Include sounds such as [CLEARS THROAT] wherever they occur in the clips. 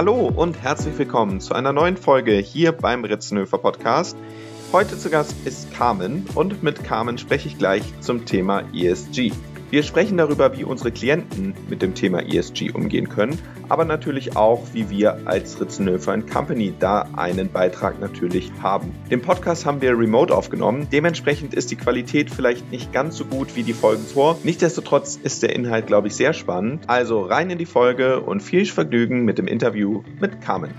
Hallo und herzlich willkommen zu einer neuen Folge hier beim Ritzenhöfer Podcast. Heute zu Gast ist Carmen und mit Carmen spreche ich gleich zum Thema ESG. Wir sprechen darüber, wie unsere Klienten mit dem Thema ESG umgehen können, aber natürlich auch, wie wir als Ritzenhöfer Company da einen Beitrag natürlich haben. Den Podcast haben wir remote aufgenommen, dementsprechend ist die Qualität vielleicht nicht ganz so gut wie die Folgen vor. Nichtsdestotrotz ist der Inhalt, glaube ich, sehr spannend. Also rein in die Folge und viel Vergnügen mit dem Interview mit Carmen.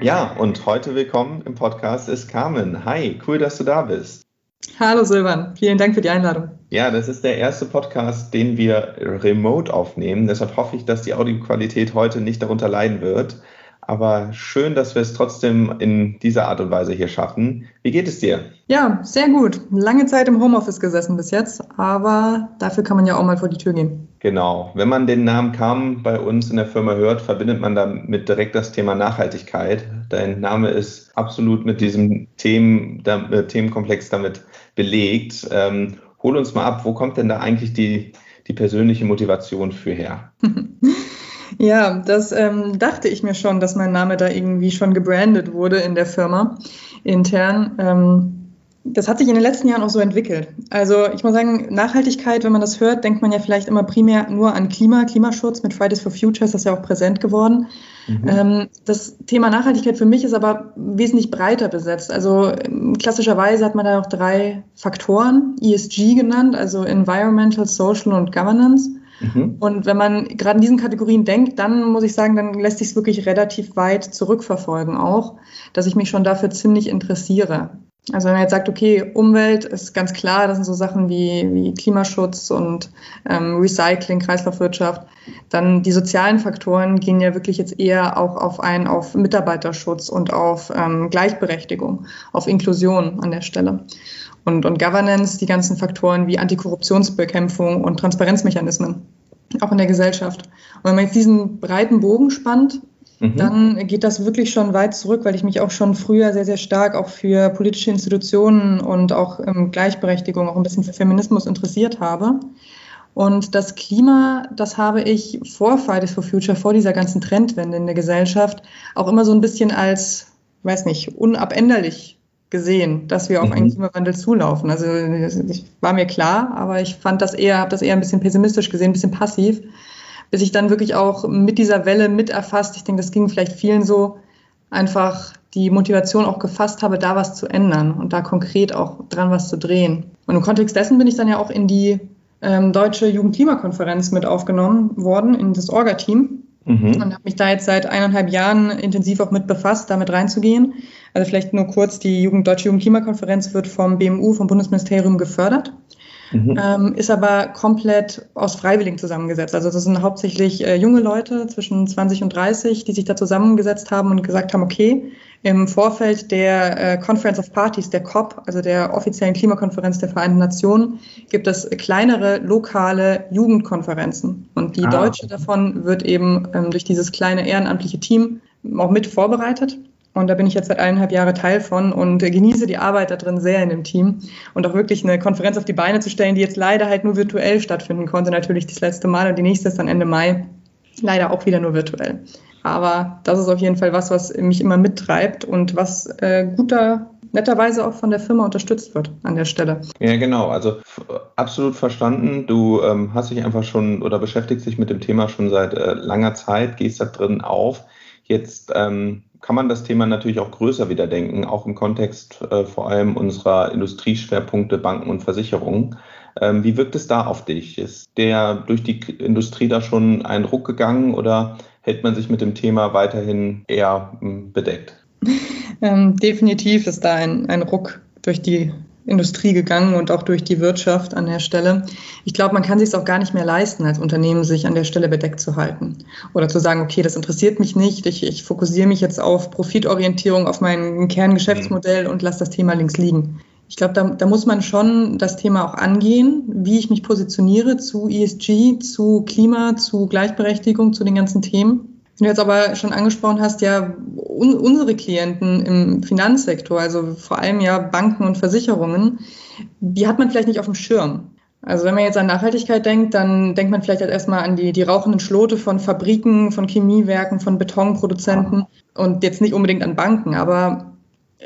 Ja, und heute willkommen im Podcast ist Carmen. Hi, cool, dass du da bist. Hallo Silvan, vielen Dank für die Einladung. Ja, das ist der erste Podcast, den wir remote aufnehmen. Deshalb hoffe ich, dass die Audioqualität heute nicht darunter leiden wird. Aber schön, dass wir es trotzdem in dieser Art und Weise hier schaffen. Wie geht es dir? Ja, sehr gut. Lange Zeit im Homeoffice gesessen bis jetzt, aber dafür kann man ja auch mal vor die Tür gehen. Genau. Wenn man den Namen Kam bei uns in der Firma hört, verbindet man damit direkt das Thema Nachhaltigkeit. Dein Name ist absolut mit diesem Themen, äh, Themenkomplex damit belegt. Ähm, hol uns mal ab, wo kommt denn da eigentlich die, die persönliche Motivation für her? [LAUGHS] Ja, das ähm, dachte ich mir schon, dass mein Name da irgendwie schon gebrandet wurde in der Firma intern. Ähm, das hat sich in den letzten Jahren auch so entwickelt. Also ich muss sagen, Nachhaltigkeit, wenn man das hört, denkt man ja vielleicht immer primär nur an Klima, Klimaschutz. Mit Fridays for Future ist das ja auch präsent geworden. Mhm. Ähm, das Thema Nachhaltigkeit für mich ist aber wesentlich breiter besetzt. Also ähm, klassischerweise hat man da auch drei Faktoren, ESG genannt, also Environmental, Social und Governance. Mhm. Und wenn man gerade in diesen Kategorien denkt, dann muss ich sagen, dann lässt sich es wirklich relativ weit zurückverfolgen auch, dass ich mich schon dafür ziemlich interessiere. Also wenn man jetzt sagt, okay, Umwelt ist ganz klar, das sind so Sachen wie, wie Klimaschutz und ähm, Recycling, Kreislaufwirtschaft, dann die sozialen Faktoren gehen ja wirklich jetzt eher auch auf einen, auf Mitarbeiterschutz und auf ähm, Gleichberechtigung, auf Inklusion an der Stelle. Und, und Governance, die ganzen Faktoren wie Antikorruptionsbekämpfung und Transparenzmechanismen, auch in der Gesellschaft. Und wenn man jetzt diesen breiten Bogen spannt, mhm. dann geht das wirklich schon weit zurück, weil ich mich auch schon früher sehr, sehr stark auch für politische Institutionen und auch ähm, Gleichberechtigung, auch ein bisschen für Feminismus interessiert habe. Und das Klima, das habe ich vor Fridays for Future, vor dieser ganzen Trendwende in der Gesellschaft, auch immer so ein bisschen als, weiß nicht, unabänderlich gesehen, dass wir auf mhm. einen Klimawandel zulaufen. Also ich war mir klar, aber ich fand das eher, habe das eher ein bisschen pessimistisch gesehen, ein bisschen passiv, bis ich dann wirklich auch mit dieser Welle mit erfasst. Ich denke, das ging vielleicht vielen so, einfach die Motivation auch gefasst habe, da was zu ändern und da konkret auch dran was zu drehen. Und im Kontext dessen bin ich dann ja auch in die ähm, Deutsche Jugendklimakonferenz mit aufgenommen worden, in das Orga-Team. Mhm. Und habe mich da jetzt seit eineinhalb Jahren intensiv auch mit befasst, damit reinzugehen. Also vielleicht nur kurz, die Jugend, Deutsche Jugendklimakonferenz wird vom BMU, vom Bundesministerium gefördert. Mhm. Ähm, ist aber komplett aus Freiwilligen zusammengesetzt. Also das sind hauptsächlich äh, junge Leute zwischen 20 und 30, die sich da zusammengesetzt haben und gesagt haben, okay, im Vorfeld der äh, Conference of Parties, der COP, also der offiziellen Klimakonferenz der Vereinten Nationen, gibt es kleinere lokale Jugendkonferenzen. Und die ah. deutsche davon wird eben ähm, durch dieses kleine ehrenamtliche Team auch mit vorbereitet. Und da bin ich jetzt seit eineinhalb Jahren Teil von und genieße die Arbeit da drin sehr in dem Team. Und auch wirklich eine Konferenz auf die Beine zu stellen, die jetzt leider halt nur virtuell stattfinden konnte. Natürlich das letzte Mal und die nächste ist dann Ende Mai. Leider auch wieder nur virtuell. Aber das ist auf jeden Fall was, was mich immer mittreibt und was äh, guter, netterweise auch von der Firma unterstützt wird an der Stelle. Ja, genau. Also absolut verstanden. Du ähm, hast dich einfach schon oder beschäftigst dich mit dem Thema schon seit äh, langer Zeit, gehst da drin auf. Jetzt ähm, kann man das Thema natürlich auch größer wieder denken, auch im Kontext äh, vor allem unserer Industrieschwerpunkte Banken und Versicherungen. Ähm, wie wirkt es da auf dich? Ist der durch die Industrie da schon ein Ruck gegangen oder hält man sich mit dem Thema weiterhin eher hm, bedeckt? [LAUGHS] Ähm, definitiv ist da ein, ein Ruck durch die Industrie gegangen und auch durch die Wirtschaft an der Stelle. Ich glaube, man kann sich es auch gar nicht mehr leisten, als Unternehmen sich an der Stelle bedeckt zu halten oder zu sagen, okay, das interessiert mich nicht, ich, ich fokussiere mich jetzt auf Profitorientierung, auf mein Kerngeschäftsmodell und lasse das Thema links liegen. Ich glaube, da, da muss man schon das Thema auch angehen, wie ich mich positioniere zu ESG, zu Klima, zu Gleichberechtigung, zu den ganzen Themen. Wenn du jetzt aber schon angesprochen hast, ja, un unsere Klienten im Finanzsektor, also vor allem ja Banken und Versicherungen, die hat man vielleicht nicht auf dem Schirm. Also wenn man jetzt an Nachhaltigkeit denkt, dann denkt man vielleicht halt erstmal an die, die rauchenden Schlote von Fabriken, von Chemiewerken, von Betonproduzenten und jetzt nicht unbedingt an Banken. Aber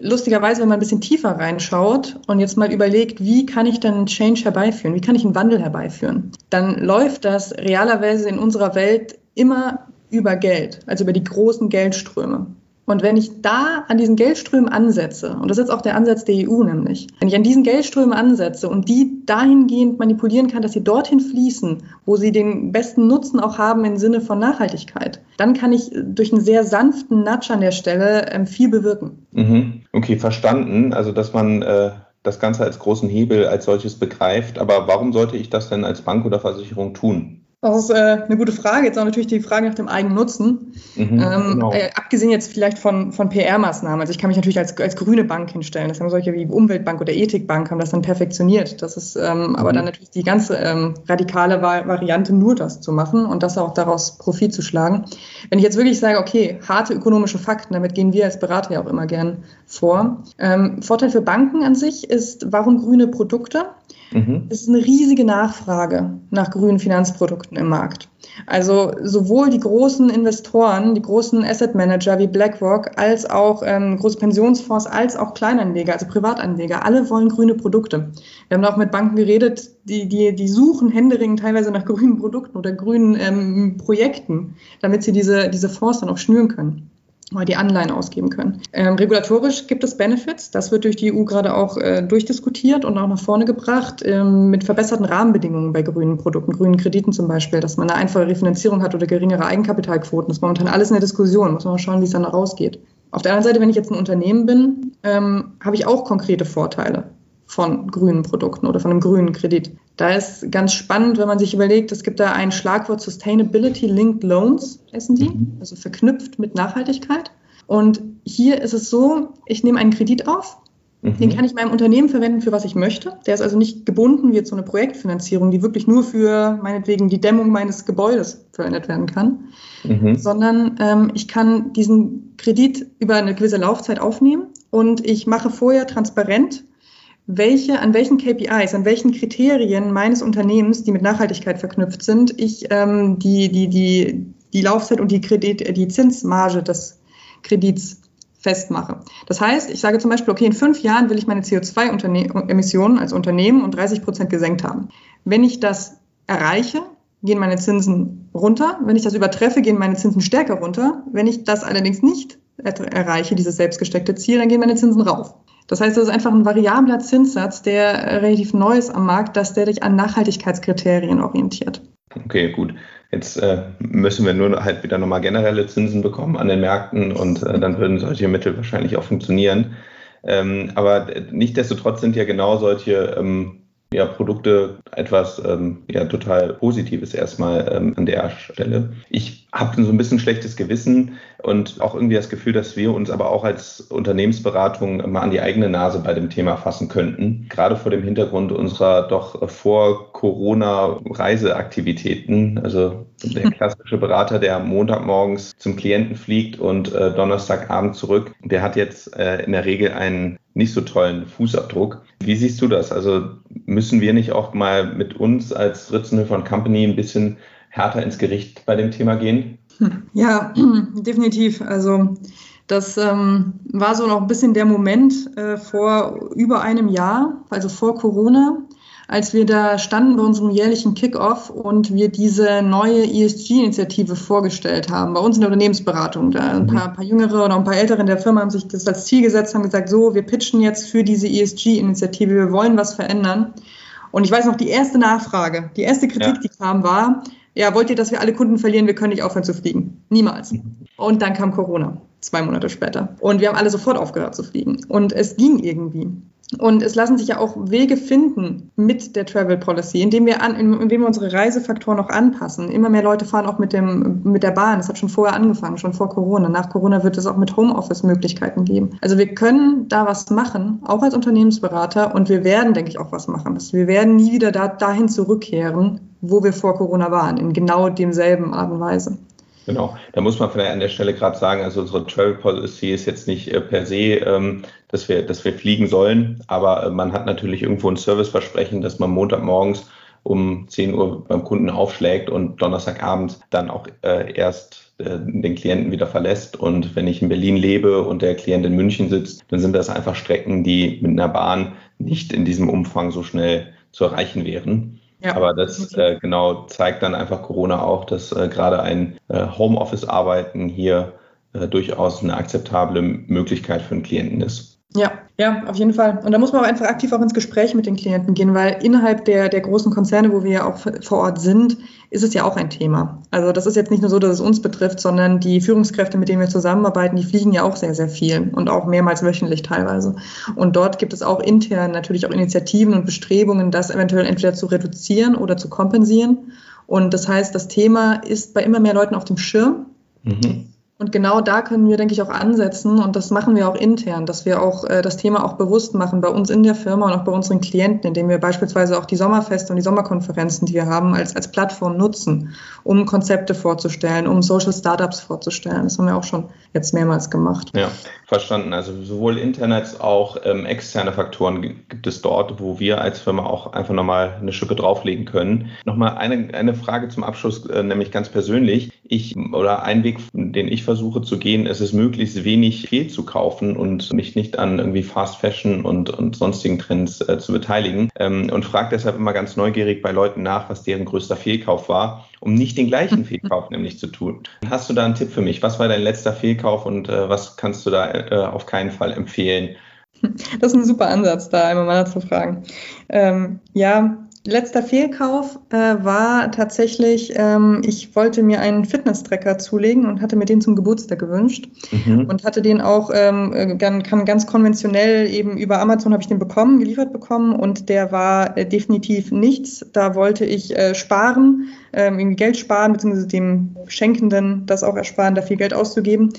lustigerweise, wenn man ein bisschen tiefer reinschaut und jetzt mal überlegt, wie kann ich dann einen Change herbeiführen, wie kann ich einen Wandel herbeiführen, dann läuft das realerweise in unserer Welt immer über Geld, also über die großen Geldströme. Und wenn ich da an diesen Geldströmen ansetze, und das ist jetzt auch der Ansatz der EU nämlich, wenn ich an diesen Geldströmen ansetze und die dahingehend manipulieren kann, dass sie dorthin fließen, wo sie den besten Nutzen auch haben im Sinne von Nachhaltigkeit, dann kann ich durch einen sehr sanften Nudge an der Stelle ähm, viel bewirken. Mhm. Okay, verstanden. Also, dass man äh, das Ganze als großen Hebel als solches begreift. Aber warum sollte ich das denn als Bank oder Versicherung tun? Das ist äh, eine gute Frage. Jetzt auch natürlich die Frage nach dem eigenen Nutzen. Mhm, ähm, genau. äh, abgesehen jetzt vielleicht von, von PR-Maßnahmen. Also ich kann mich natürlich als, als grüne Bank hinstellen. Das haben solche wie Umweltbank oder Ethikbank haben das dann perfektioniert. Das ist ähm, mhm. aber dann natürlich die ganze ähm, radikale Variante, nur das zu machen und das auch daraus Profit zu schlagen. Wenn ich jetzt wirklich sage, okay, harte ökonomische Fakten, damit gehen wir als Berater ja auch immer gern vor. Ähm, Vorteil für Banken an sich ist, warum grüne Produkte? Mhm. Es ist eine riesige Nachfrage nach grünen Finanzprodukten im Markt. Also sowohl die großen Investoren, die großen Asset Manager wie BlackRock, als auch ähm, große Pensionsfonds, als auch Kleinanleger, also Privatanleger, alle wollen grüne Produkte. Wir haben auch mit Banken geredet, die, die, die suchen händeringend teilweise nach [LAUGHS] grünen Produkten oder grünen ähm, Projekten, damit sie diese, diese Fonds dann auch schnüren können die Anleihen ausgeben können. Ähm, regulatorisch gibt es Benefits. Das wird durch die EU gerade auch äh, durchdiskutiert und auch nach vorne gebracht ähm, mit verbesserten Rahmenbedingungen bei grünen Produkten, grünen Krediten zum Beispiel, dass man eine einfache Refinanzierung hat oder geringere Eigenkapitalquoten. Das ist momentan alles in der Diskussion. Muss man mal schauen, wie es dann rausgeht. Auf der anderen Seite, wenn ich jetzt ein Unternehmen bin, ähm, habe ich auch konkrete Vorteile von grünen Produkten oder von einem grünen Kredit. Da ist ganz spannend, wenn man sich überlegt, es gibt da ein Schlagwort Sustainability Linked Loans, heißen die, mhm. also verknüpft mit Nachhaltigkeit. Und hier ist es so, ich nehme einen Kredit auf, mhm. den kann ich meinem Unternehmen verwenden, für was ich möchte. Der ist also nicht gebunden wie jetzt so eine Projektfinanzierung, die wirklich nur für meinetwegen die Dämmung meines Gebäudes verwendet werden kann, mhm. sondern ähm, ich kann diesen Kredit über eine gewisse Laufzeit aufnehmen und ich mache vorher transparent, welche, an welchen KPIs, an welchen Kriterien meines Unternehmens, die mit Nachhaltigkeit verknüpft sind, ich ähm, die, die, die, die Laufzeit und die, Kredit, die Zinsmarge des Kredits festmache. Das heißt, ich sage zum Beispiel, okay, in fünf Jahren will ich meine CO2-Emissionen als Unternehmen um 30 Prozent gesenkt haben. Wenn ich das erreiche, gehen meine Zinsen runter. Wenn ich das übertreffe, gehen meine Zinsen stärker runter. Wenn ich das allerdings nicht erreiche, dieses selbstgesteckte Ziel, dann gehen meine Zinsen rauf. Das heißt, das ist einfach ein variabler Zinssatz, der relativ neu ist am Markt, dass der sich an Nachhaltigkeitskriterien orientiert. Okay, gut. Jetzt äh, müssen wir nur halt wieder nochmal generelle Zinsen bekommen an den Märkten und äh, dann würden solche Mittel wahrscheinlich auch funktionieren. Ähm, aber nichtdestotrotz sind ja genau solche ähm, ja, Produkte etwas ähm, ja, total Positives erstmal ähm, an der Stelle. Ich habe so ein bisschen schlechtes Gewissen und auch irgendwie das Gefühl, dass wir uns aber auch als Unternehmensberatung mal an die eigene Nase bei dem Thema fassen könnten. Gerade vor dem Hintergrund unserer doch vor Corona Reiseaktivitäten. Also der klassische Berater, der Montagmorgens zum Klienten fliegt und äh, Donnerstagabend zurück, der hat jetzt äh, in der Regel einen nicht so tollen Fußabdruck. Wie siehst du das? Also müssen wir nicht auch mal mit uns als Ritzenhöfer Company ein bisschen härter ins Gericht bei dem Thema gehen? [LAUGHS] Ja, [CLEARS THROAT] definitiv. Also das ähm, war so noch ein bisschen der Moment äh, vor über einem Jahr, also vor Corona, als wir da standen bei unserem jährlichen Kickoff und wir diese neue ESG-Initiative vorgestellt haben, bei uns in der Unternehmensberatung. Da ein paar, paar Jüngere oder ein paar Ältere in der Firma haben sich das als Ziel gesetzt, haben gesagt, so, wir pitchen jetzt für diese ESG-Initiative, wir wollen was verändern. Und ich weiß noch, die erste Nachfrage, die erste Kritik, ja. die kam, war, ja, wollt ihr, dass wir alle Kunden verlieren? Wir können nicht aufhören zu fliegen. Niemals. Und dann kam Corona, zwei Monate später. Und wir haben alle sofort aufgehört zu fliegen. Und es ging irgendwie. Und es lassen sich ja auch Wege finden mit der Travel Policy, indem wir, an, indem wir unsere Reisefaktoren auch anpassen. Immer mehr Leute fahren auch mit, dem, mit der Bahn. Das hat schon vorher angefangen, schon vor Corona. Nach Corona wird es auch mit Homeoffice-Möglichkeiten geben. Also wir können da was machen, auch als Unternehmensberater. Und wir werden, denke ich, auch was machen. Wir werden nie wieder da, dahin zurückkehren, wo wir vor Corona waren, in genau demselben Art und Weise. Genau, da muss man vielleicht an der Stelle gerade sagen, also unsere Travel Policy ist jetzt nicht äh, per se, ähm, dass wir, dass wir fliegen sollen, aber äh, man hat natürlich irgendwo ein Serviceversprechen, dass man Montagmorgens um 10 Uhr beim Kunden aufschlägt und Donnerstagabend dann auch äh, erst den Klienten wieder verlässt. Und wenn ich in Berlin lebe und der Klient in München sitzt, dann sind das einfach Strecken, die mit einer Bahn nicht in diesem Umfang so schnell zu erreichen wären. Ja. Aber das äh, genau zeigt dann einfach Corona auch, dass äh, gerade ein äh, Homeoffice-Arbeiten hier äh, durchaus eine akzeptable Möglichkeit für einen Klienten ist. Ja, ja, auf jeden Fall. Und da muss man auch einfach aktiv auch ins Gespräch mit den Klienten gehen, weil innerhalb der, der großen Konzerne, wo wir ja auch vor Ort sind, ist es ja auch ein Thema. Also das ist jetzt nicht nur so, dass es uns betrifft, sondern die Führungskräfte, mit denen wir zusammenarbeiten, die fliegen ja auch sehr, sehr viel und auch mehrmals wöchentlich teilweise. Und dort gibt es auch intern natürlich auch Initiativen und Bestrebungen, das eventuell entweder zu reduzieren oder zu kompensieren. Und das heißt, das Thema ist bei immer mehr Leuten auf dem Schirm. Mhm. Und genau da können wir, denke ich, auch ansetzen und das machen wir auch intern, dass wir auch äh, das Thema auch bewusst machen bei uns in der Firma und auch bei unseren Klienten, indem wir beispielsweise auch die Sommerfeste und die Sommerkonferenzen, die wir haben, als, als Plattform nutzen, um Konzepte vorzustellen, um Social Startups vorzustellen. Das haben wir auch schon jetzt mehrmals gemacht. Ja, verstanden. Also sowohl intern als auch ähm, externe Faktoren gibt es dort, wo wir als Firma auch einfach nochmal eine Schippe drauflegen können. Nochmal eine, eine Frage zum Abschluss, äh, nämlich ganz persönlich. Ich oder ein Weg, den ich versuche zu gehen, ist es möglichst wenig fehl zu kaufen und mich nicht an irgendwie Fast Fashion und, und sonstigen Trends äh, zu beteiligen. Ähm, und frage deshalb immer ganz neugierig bei Leuten nach, was deren größter Fehlkauf war, um nicht den gleichen [LAUGHS] Fehlkauf nämlich zu tun. Hast du da einen Tipp für mich? Was war dein letzter Fehlkauf und äh, was kannst du da äh, auf keinen Fall empfehlen? [LAUGHS] Das ist ein super Ansatz, da einmal mal zu fragen. Ähm, ja, letzter Fehlkauf äh, war tatsächlich, ähm, ich wollte mir einen Fitness-Tracker zulegen und hatte mir den zum Geburtstag gewünscht mhm. und hatte den auch ähm, äh, kann ganz konventionell eben über Amazon habe ich den bekommen, geliefert bekommen und der war äh, definitiv nichts. Da wollte ich äh, sparen, ähm, irgendwie Geld sparen, beziehungsweise dem Schenkenden das auch ersparen, da viel Geld auszugeben.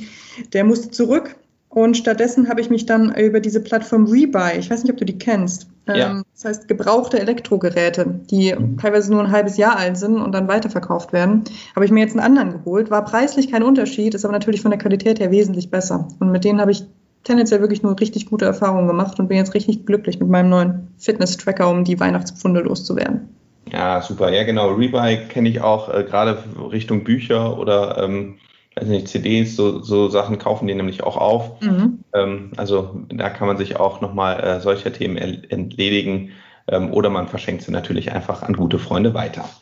Der musste zurück und stattdessen habe ich mich dann über diese Plattform Rebuy, ich weiß nicht, ob du die kennst, ja. Ähm, das heißt gebrauchte Elektrogeräte, die mhm. teilweise nur ein halbes Jahr alt sind und dann weiterverkauft werden, habe ich mir jetzt einen anderen geholt. War preislich kein Unterschied, ist aber natürlich von der Qualität her wesentlich besser. Und mit denen habe ich tendenziell wirklich nur richtig gute Erfahrungen gemacht und bin jetzt richtig glücklich mit meinem neuen Fitness-Tracker, um die Weihnachtspfunde loszuwerden. Ja, super. Ja, genau. Rebuy kenne ich auch äh, gerade Richtung Bücher oder ähm, weiß nicht, CDs, so, so Sachen kaufen die nämlich auch auf. Mhm. Ähm, also da kann man sich auch nochmal äh, solcher Themen entledigen ähm, oder man verschenkt sie natürlich einfach an gute Freunde weiter. [LAUGHS]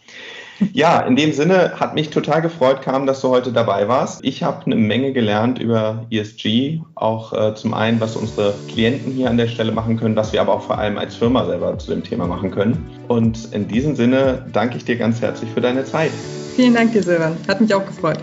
Ja, in dem Sinne hat mich total gefreut, Kam, dass du heute dabei warst. Ich habe eine Menge gelernt über ESG, auch äh, zum einen, was unsere Klienten hier an der Stelle machen können, was wir aber auch vor allem als Firma selber zu dem Thema machen können. Und in diesem Sinne danke ich dir ganz herzlich für deine Zeit. Vielen Dank dir, Silvan. Hat mich auch gefreut.